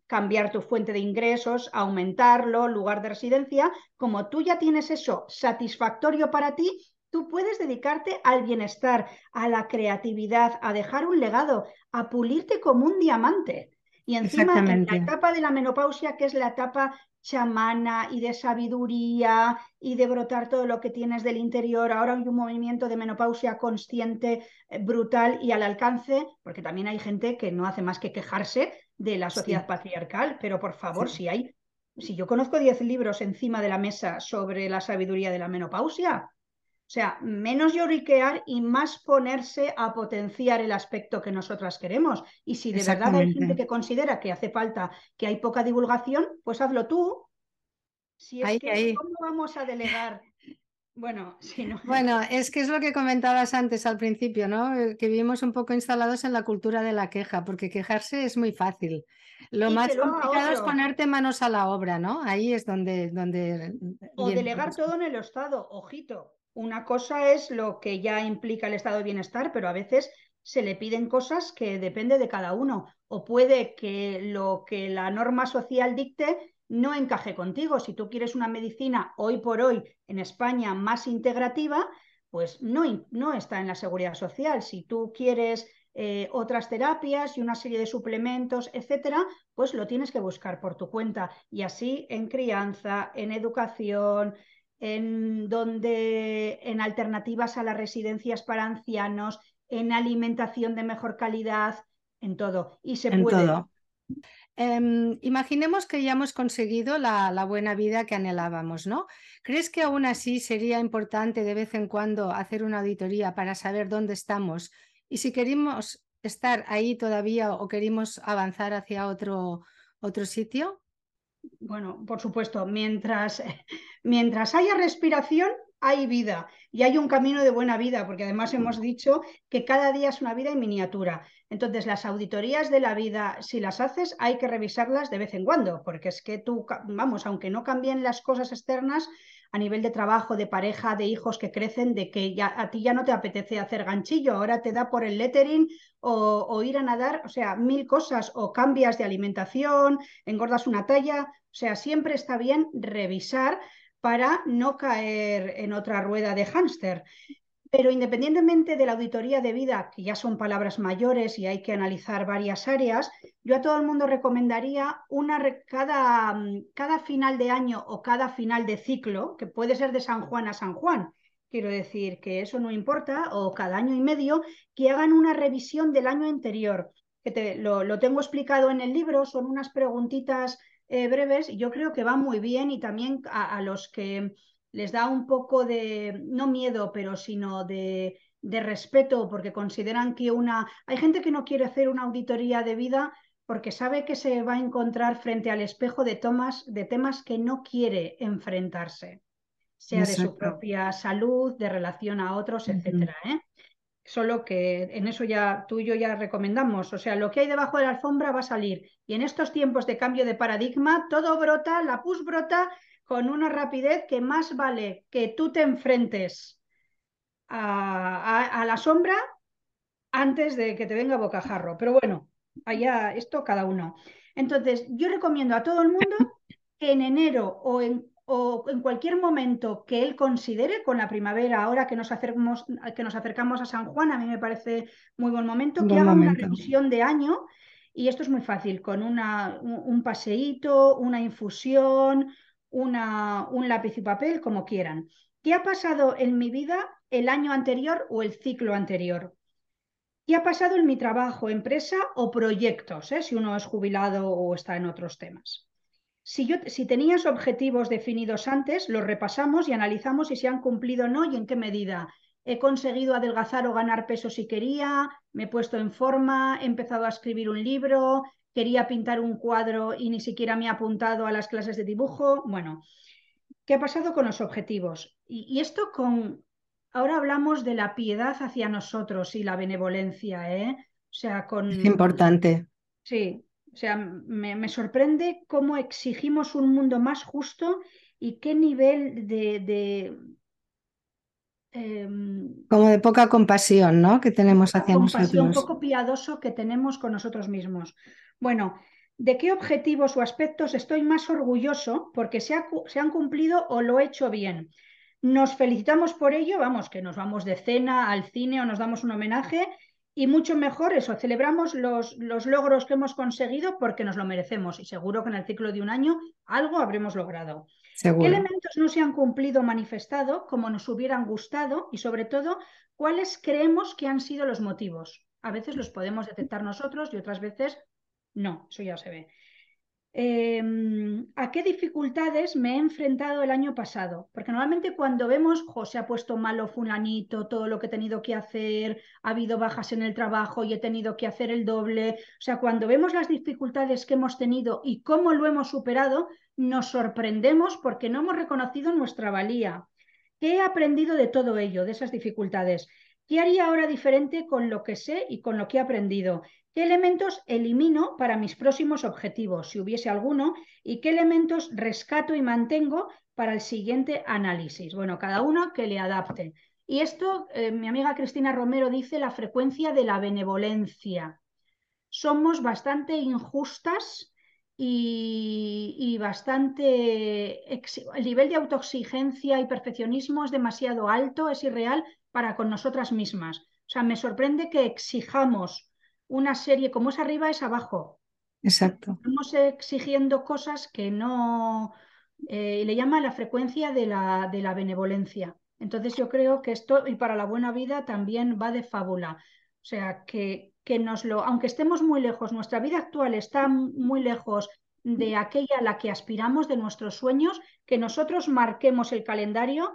cambiar tu fuente de ingresos, aumentarlo, lugar de residencia. Como tú ya tienes eso satisfactorio para ti, tú puedes dedicarte al bienestar, a la creatividad, a dejar un legado, a pulirte como un diamante. Y encima, en la etapa de la menopausia, que es la etapa chamana y de sabiduría y de brotar todo lo que tienes del interior. Ahora hay un movimiento de menopausia consciente, eh, brutal y al alcance, porque también hay gente que no hace más que quejarse de la sociedad patriarcal, pero por favor, si hay si yo conozco 10 libros encima de la mesa sobre la sabiduría de la menopausia, o sea, menos lloriquear y más ponerse a potenciar el aspecto que nosotras queremos. Y si de verdad hay gente que considera que hace falta, que hay poca divulgación, pues hazlo tú. Si es que, ¿cómo vamos a delegar bueno, sí, no. bueno, es que es lo que comentabas antes al principio, ¿no? Que vivimos un poco instalados en la cultura de la queja, porque quejarse es muy fácil. Lo más complicado es ponerte manos a la obra, ¿no? Ahí es donde... donde o delegar todo en el Estado, ojito. Una cosa es lo que ya implica el estado de bienestar, pero a veces se le piden cosas que depende de cada uno. O puede que lo que la norma social dicte no encaje contigo. Si tú quieres una medicina hoy por hoy en España más integrativa, pues no, no está en la seguridad social. Si tú quieres eh, otras terapias y una serie de suplementos, etcétera, pues lo tienes que buscar por tu cuenta. Y así en crianza, en educación, en donde en alternativas a las residencias para ancianos, en alimentación de mejor calidad, en todo. Y se puede. Todo. Em, imaginemos que ya hemos conseguido la, buena vida que anhelábamos, ¿no? ¿Crees que aún así sería importante de vez en cuando hacer una auditoría para saber dónde estamos? Y si queremos estar ahí todavía o queremos avanzar hacia otro, otro sitio? Bueno, por supuesto, mientras, mientras haya respiración, hay vida y hay un camino de buena vida, porque además hemos dicho que cada día es una vida en miniatura. Entonces, las auditorías de la vida, si las haces, hay que revisarlas de vez en cuando, porque es que tú, vamos, aunque no cambien las cosas externas, a nivel de trabajo, de pareja, de hijos que crecen, de que ya, a ti ya no te apetece hacer ganchillo, ahora te da por el lettering o, o ir a nadar, o sea, mil cosas, o cambias de alimentación, engordas una talla, o sea, siempre está bien revisar para no caer en otra rueda de hámster. Pero independientemente de la auditoría de vida, que ya son palabras mayores y hay que analizar varias áreas, yo a todo el mundo recomendaría una cada, cada final de año o cada final de ciclo, que puede ser de San Juan a San Juan, quiero decir que eso no importa, o cada año y medio, que hagan una revisión del año anterior. Que te, lo, lo tengo explicado en el libro, son unas preguntitas eh, breves, yo creo que va muy bien y también a, los que les da un poco de, no miedo, pero sino de, de respeto, porque consideran que una... Hay gente que no quiere hacer una auditoría de vida porque sabe que se va a encontrar frente al espejo de, tomas, de temas que no quiere enfrentarse, sea de su propia salud, de relación a otros, etcétera. ¿eh? solo que en eso ya tú y yo ya recomendamos, o sea, lo que hay debajo de la alfombra va a salir. Y en estos tiempos de cambio de paradigma, todo brota, la pus brota con una rapidez que más vale que tú te enfrentes a, la sombra antes de que te venga bocajarro. Pero bueno, allá esto cada uno. Entonces, yo recomiendo a todo el mundo que en enero o en o en cualquier momento que él considere con la primavera, ahora que nos, acercamos, que nos acercamos a San Juan, a mí me parece muy buen momento, que haga una revisión de año. Y esto es muy fácil, con una, un paseíto, una infusión, una, un lápiz y papel, como quieran. ¿Qué ha pasado en mi vida el año anterior o el ciclo anterior? ¿Qué ha pasado en mi trabajo, empresa o proyectos? Eh? Si uno es jubilado o está en otros temas. Si, yo, si tenías objetivos definidos antes, los repasamos y analizamos si se han cumplido o no y en qué medida. He conseguido adelgazar o ganar peso si quería, me he puesto en forma, he empezado a escribir un libro, quería pintar un cuadro y ni siquiera me he apuntado a las clases de dibujo. Bueno, ¿qué ha pasado con los objetivos? Y, y esto con... Ahora hablamos de la piedad hacia nosotros y la benevolencia, ¿eh? O sea, con... Es importante. Sí, o sea, me, sorprende cómo exigimos un mundo más justo y qué nivel de... Como de poca compasión, ¿no? Que tenemos hacia compasión, nosotros. poco piadoso que tenemos con nosotros mismos. Bueno, ¿de qué objetivos o aspectos estoy más orgulloso porque se, se han cumplido o lo he hecho bien? Nos felicitamos por ello, vamos, que nos vamos de cena al cine o nos damos un homenaje y mucho mejor eso, celebramos los, los, logros que hemos conseguido porque nos lo merecemos y seguro que en el ciclo de un año algo habremos logrado. ¿Qué elementos no se han cumplido o manifestado como nos hubieran gustado y sobre todo cuáles creemos que han sido los motivos? A veces los podemos detectar nosotros y otras veces no, eso ya se ve. Em, a qué dificultades me he enfrentado el año pasado. Porque normalmente cuando vemos, José ha puesto malo fulanito, todo lo que he tenido que hacer, ha habido bajas en el trabajo y he tenido que hacer el doble. O sea, cuando vemos las dificultades que hemos tenido y cómo lo hemos superado, nos sorprendemos porque no hemos reconocido nuestra valía. ¿Qué he aprendido de todo ello, de esas dificultades? ¿Qué haría ahora diferente con lo que sé y con lo que he aprendido? ¿Qué elementos elimino para mis próximos objetivos, si hubiese alguno? ¿Y qué elementos rescato y mantengo para el siguiente análisis? Bueno, cada uno que le adapte. Y esto, eh, mi amiga Cristina Romero dice la frecuencia de la benevolencia. Somos bastante injustas y, bastante... El nivel de autoexigencia y perfeccionismo es demasiado alto, es irreal para con nosotras mismas. O sea, me sorprende que exijamos una serie como es arriba, es abajo. Exacto. Estamos exigiendo cosas que no... Eh, le llama la frecuencia de la, de la benevolencia. Entonces yo creo que esto, y para la buena vida, también va de fábula. O sea, que, que nos lo, aunque estemos muy lejos, nuestra vida actual está muy lejos de aquella a la que aspiramos, de nuestros sueños, que nosotros marquemos el calendario.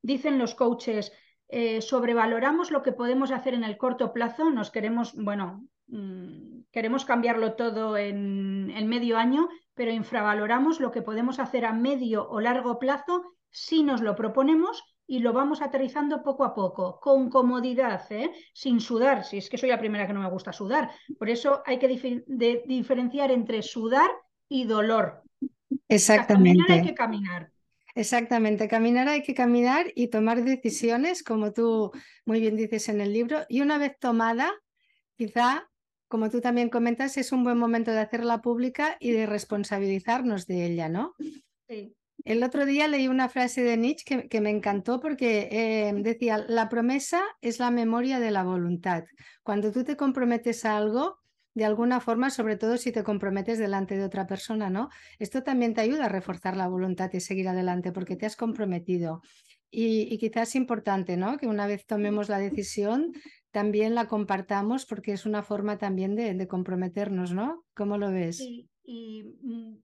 Dicen los coaches, eh, sobrevaloramos lo que podemos hacer en el corto plazo, nos queremos, bueno, mm, queremos cambiarlo todo en, en medio año, pero infravaloramos lo que podemos hacer a medio o largo plazo si nos lo proponemos y lo vamos aterrizando poco a poco, con comodidad, ¿eh? sin sudar, si es que soy la primera que no me gusta sudar. Por eso hay que diferenciar entre sudar y dolor. Exactamente. caminar hay que caminar. Exactamente, caminar hay que caminar y tomar decisiones, como tú muy bien dices en el libro, y una vez tomada, quizá, como tú también comentas, es un buen momento de hacerla pública y de responsabilizarnos de ella, ¿no? Sí. El otro día leí una frase de Nietzsche que, me encantó porque eh, decía, la promesa es la memoria de la voluntad. Cuando tú te comprometes a algo, de alguna forma, sobre todo si te comprometes delante de otra persona, ¿no? Esto también te ayuda a reforzar la voluntad y seguir adelante porque te has comprometido. Y, quizás es importante, ¿no? Que una vez tomemos la decisión, también la compartamos porque es una forma también de, comprometernos, ¿no? ¿Cómo lo ves? Mm,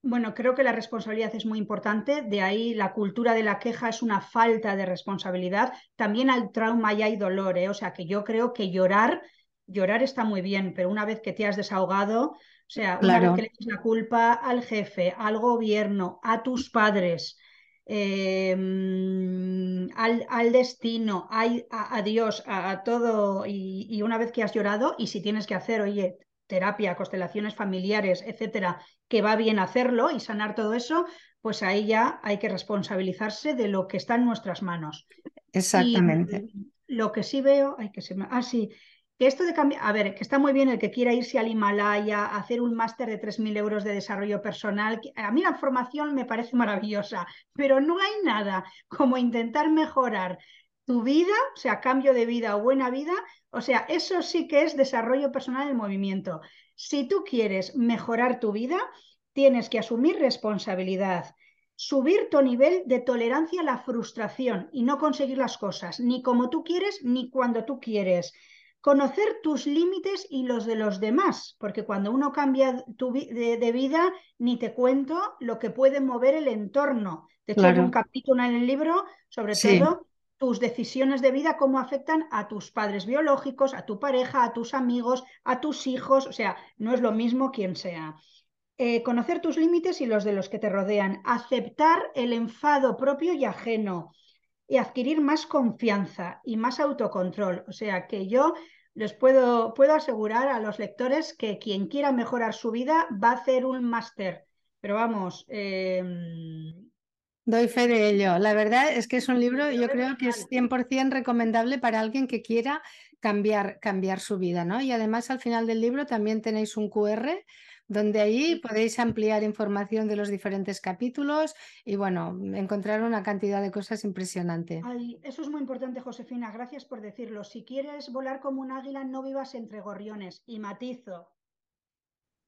bueno, creo que la responsabilidad es muy importante, de ahí la cultura de la queja es una falta de responsabilidad. También al trauma ya hay dolor, ¿eh? o sea que yo creo que llorar, llorar está muy bien, pero una vez que te has desahogado, o sea, una vez que le echas la culpa al jefe, al gobierno, a tus padres, em, al, destino, a, Dios, a, todo, y, y, una vez que has llorado, y si tienes que hacer, oye, terapia, constelaciones familiares, etcétera, que va bien hacerlo y sanar todo eso, pues ahí ya hay que responsabilizarse de lo que está en nuestras manos. Exactamente. lo que sí veo, hay que se me... Ah, sí, que esto de cambiar, a ver, que está muy bien el que quiera irse al Himalaya, hacer un máster de 3.000 euros de desarrollo personal. A mí la formación me parece maravillosa, pero no hay nada como intentar mejorar tu vida, o sea, cambio de vida o buena vida, o sea, eso sí que es desarrollo personal en movimiento. Si tú quieres mejorar tu vida, tienes que asumir responsabilidad, subir tu nivel de tolerancia a la frustración y no conseguir las cosas, ni como tú quieres, ni cuando tú quieres. Conocer tus límites y los de los demás, porque cuando uno cambia tu de, vida, ni te cuento lo que puede mover el entorno. De hecho, hay un capítulo en el libro sobre todo tus decisiones de vida, cómo afectan a tus padres biológicos, a tu pareja, a tus amigos, a tus hijos, o sea, no es lo mismo quien sea. Eh, conocer tus límites y los de los que te rodean, aceptar el enfado propio y ajeno y adquirir más confianza y más autocontrol. O sea, que yo les puedo, puedo asegurar a los lectores que quien quiera mejorar su vida va a hacer un máster. Pero vamos, em, Doy fe de ello. La verdad es que es un libro, yo creo que es 100% recomendable para alguien que quiera cambiar, cambiar su vida, ¿no? Y además al final del libro también tenéis un QR donde ahí podéis ampliar información de los diferentes capítulos y bueno, encontrar una cantidad de cosas impresionante. eso es muy importante, Josefina. Gracias por decirlo. Si quieres volar como un águila, no vivas entre gorriones. Y matizo,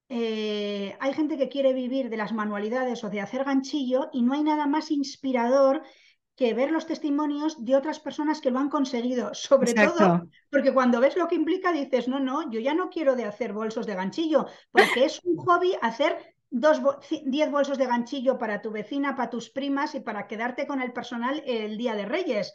eh, hay gente que quiere vivir de las manualidades o de hacer ganchillo y no hay nada más inspirador que ver los testimonios de otras personas que lo han conseguido, sobre todo porque cuando ves lo que implica dices, no, no, yo ya no quiero de hacer bolsos de ganchillo, porque es un hobby hacer dos, diez bolsos de ganchillo para tu vecina, para tus primas y para quedarte con el personal el día de Reyes.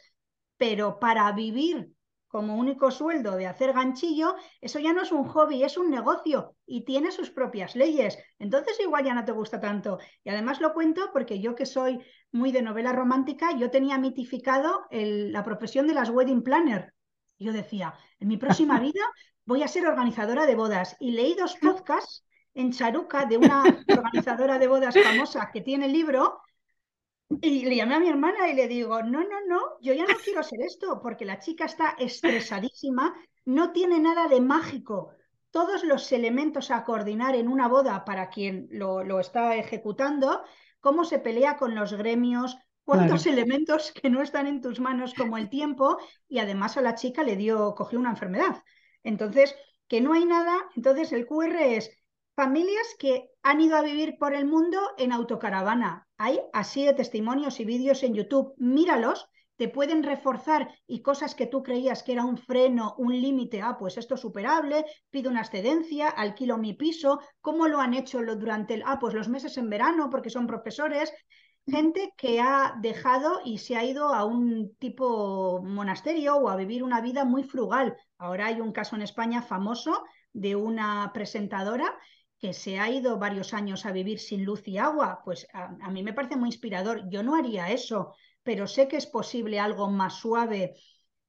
Pero para vivir como único sueldo de hacer ganchillo, eso ya no es un hobby, es un negocio y tiene sus propias leyes. Entonces igual ya no te gusta tanto. Y además lo cuento porque yo que soy muy de novela romántica, yo tenía mitificado la profesión de las wedding planner. Yo decía, en mi próxima vida voy a ser organizadora de bodas. Y leí dos podcasts en Charuca de una organizadora de bodas famosa que tiene el libro y le llamé a mi hermana y le digo, no, no, no, yo ya no quiero hacer esto porque la chica está estresadísima, no tiene nada de mágico. Todos los elementos a coordinar en una boda para quien lo, lo está ejecutando, cómo se pelea con los gremios, cuántos elementos que no están en tus manos como el tiempo y además a la chica le dio, cogió una enfermedad. Entonces, que no hay nada, entonces el QR es familias que han ido a vivir por el mundo en autocaravana. Hay así de testimonios y vídeos en YouTube. Míralos, te pueden reforzar y cosas que tú creías que era un freno, un límite, ah, pues esto es superable, pido una excedencia, alquilo mi piso, cómo lo han hecho durante el, ah, pues los meses en verano porque son profesores. Gente que ha dejado y se ha ido a un tipo monasterio o a vivir una vida muy frugal. Ahora hay un caso en España famoso de una presentadora que se ha ido varios años a vivir sin luz y agua, pues a, mí me parece muy inspirador. Yo no haría eso, pero sé que es posible algo más suave.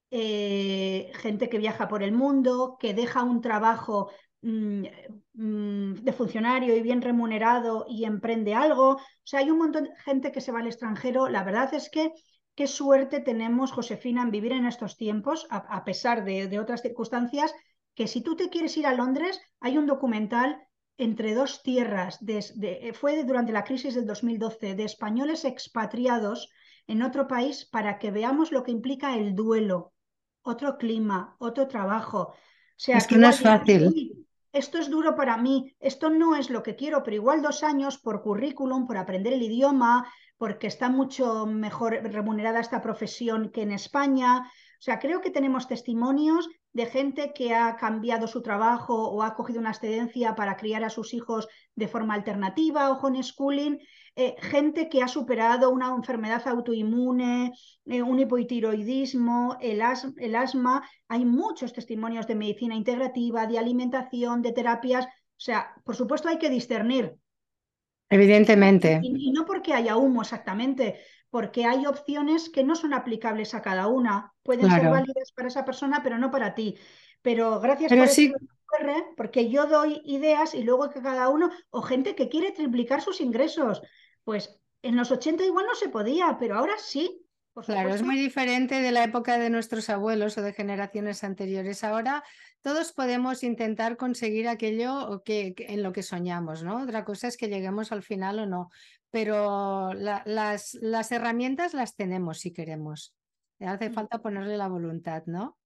Eh, gente que viaja por el mundo, que deja un trabajo mm, mm, de funcionario y bien remunerado y emprende algo. O sea, hay un montón de gente que se va al extranjero. La verdad es que qué suerte tenemos, Josefina, en vivir en estos tiempos, a, pesar de, de otras circunstancias, que si tú te quieres ir a Londres, hay un documental entre dos tierras, eh, fue durante la crisis del 2012, de españoles expatriados en otro país para que veamos lo que implica el duelo, otro clima, otro trabajo. O sea, que no es fácil. Esto es duro para mí, esto no es lo que quiero, pero igual dos años por currículum, por aprender el idioma, porque está mucho mejor remunerada esta profesión que en España. O sea, creo que tenemos testimonios de gente que ha cambiado su trabajo o ha cogido una excedencia para criar a sus hijos de forma alternativa o homeschooling, eh, gente que ha superado una enfermedad autoinmune, eh, un hipotiroidismo, el, el asma. Hay muchos testimonios de medicina integrativa, de alimentación, de terapias. O sea, por supuesto hay que discernir. Evidentemente. Y, y, no porque haya humo exactamente, porque hay opciones que no son aplicables a cada una. Pueden ser válidas para esa persona, pero no para ti. Pero gracias por sí. porque yo doy ideas y luego que cada uno, o gente que quiere triplicar sus ingresos, pues en los 80 igual no se podía, pero ahora sí. Claro, es muy diferente de la época de nuestros abuelos o de generaciones anteriores. Ahora todos podemos intentar conseguir aquello que, en lo que soñamos, ¿no? Otra cosa es que lleguemos al final o no pero las, las, herramientas las tenemos si queremos. Hace mm. falta ponerle la voluntad, ¿no?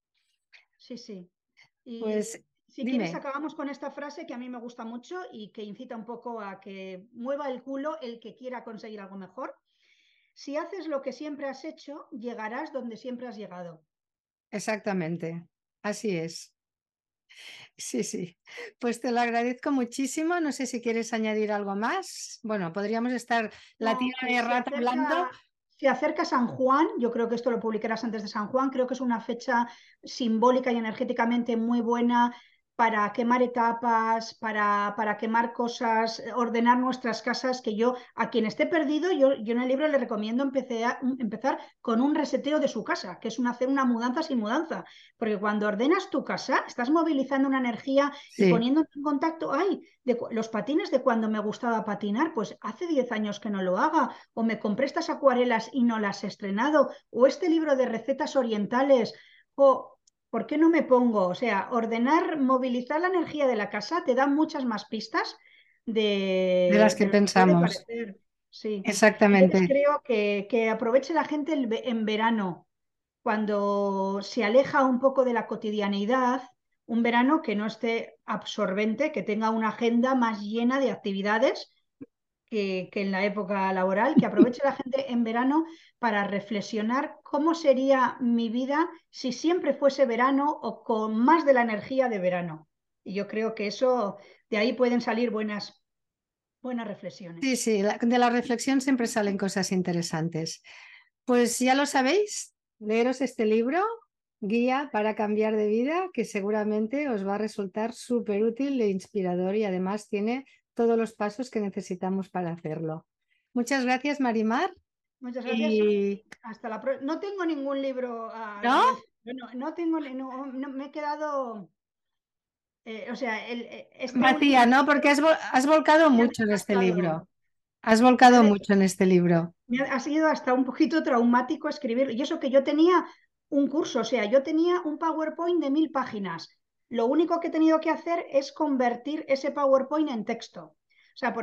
Sí, sí. pues si quieres, acabamos con esta frase que a mí me gusta mucho y que incita un poco a que mueva el culo el que quiera conseguir algo mejor. Si haces lo que siempre has hecho, llegarás donde siempre has llegado. Exactamente, así es. Sí, sí. Pues te lo agradezco muchísimo. No sé si quieres añadir algo más. Bueno, podríamos estar la tierra de rato hablando. Se acerca San Juan, yo creo que esto lo publicarás antes de San Juan, creo que es una fecha simbólica y energéticamente muy buena para quemar etapas, para, para, quemar cosas, ordenar nuestras casas, que yo, a quien esté perdido, yo, yo en el libro le recomiendo empezar con un reseteo de su casa, que es un, hacer una mudanza sin mudanza, porque cuando ordenas tu casa, estás movilizando una energía y poniéndote en contacto, ay, de, los patines de cuando me gustaba patinar, pues hace 10 años que no lo haga, o me compré estas acuarelas y no las he estrenado, o este libro de recetas orientales, o ¿por qué no me pongo? O sea, ordenar, movilizar la energía de la casa te da muchas más pistas de, las que pensamos. sí. Exactamente. creo que, que, aproveche la gente en verano, cuando se aleja un poco de la cotidianeidad, un verano que no esté absorbente, que tenga una agenda más llena de actividades que, en la época laboral, que aproveche la gente en verano para reflexionar cómo sería mi vida si siempre fuese verano o con más de la energía de verano. Y yo creo que eso, de ahí pueden salir buenas, Buenas reflexiones. Sí, sí, de la reflexión siempre salen cosas interesantes. Pues ya lo sabéis, leeros este libro, Guía para cambiar de vida, que seguramente os va a resultar súper útil e inspirador y además tiene todos los pasos que necesitamos para hacerlo. Muchas gracias, Marimar. Muchas gracias. Hasta la próxima. No tengo ningún libro. Ah, ¿No? No, no tengo, no, me he quedado. Eh, o sea, el, este Vacía, ¿no? Porque has, volcado mucho en este libro. Has volcado mucho en este libro. Ha sido hasta un poquito traumático escribirlo. Y eso que yo tenía un curso, o sea, yo tenía un PowerPoint de mil páginas. Lo único que he tenido que hacer es convertir ese PowerPoint en texto. O sea,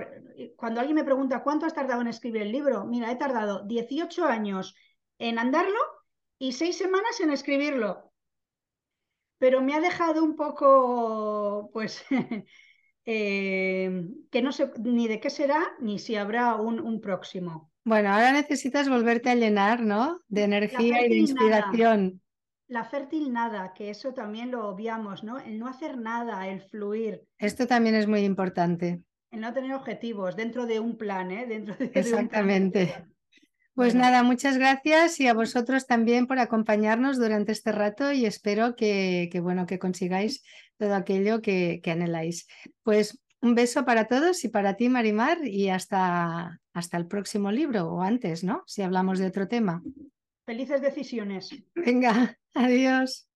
cuando alguien me pregunta cuánto has tardado en escribir el libro, mira, he tardado 18 años en andarlo y seis semanas en escribirlo. Pero me ha dejado un poco, pues, eh, que no sé ni de qué será ni si habrá un, próximo. Bueno, ahora necesitas volverte a llenar, ¿no? De energía y de inspiración. La fértil nada, que eso también lo obviamos, ¿no? El no hacer nada, el fluir. Esto también es muy importante. El no tener objetivos dentro de un plan, ¿eh? Dentro de, Exactamente. Pues nada, muchas gracias y a vosotros también por acompañarnos durante este rato y espero que, bueno, que consigáis todo aquello que, que, anheláis. Pues un beso para todos y para ti, Marimar, y hasta, hasta el próximo libro o antes, ¿no? Si hablamos de otro tema. Felices decisiones. Venga, adiós.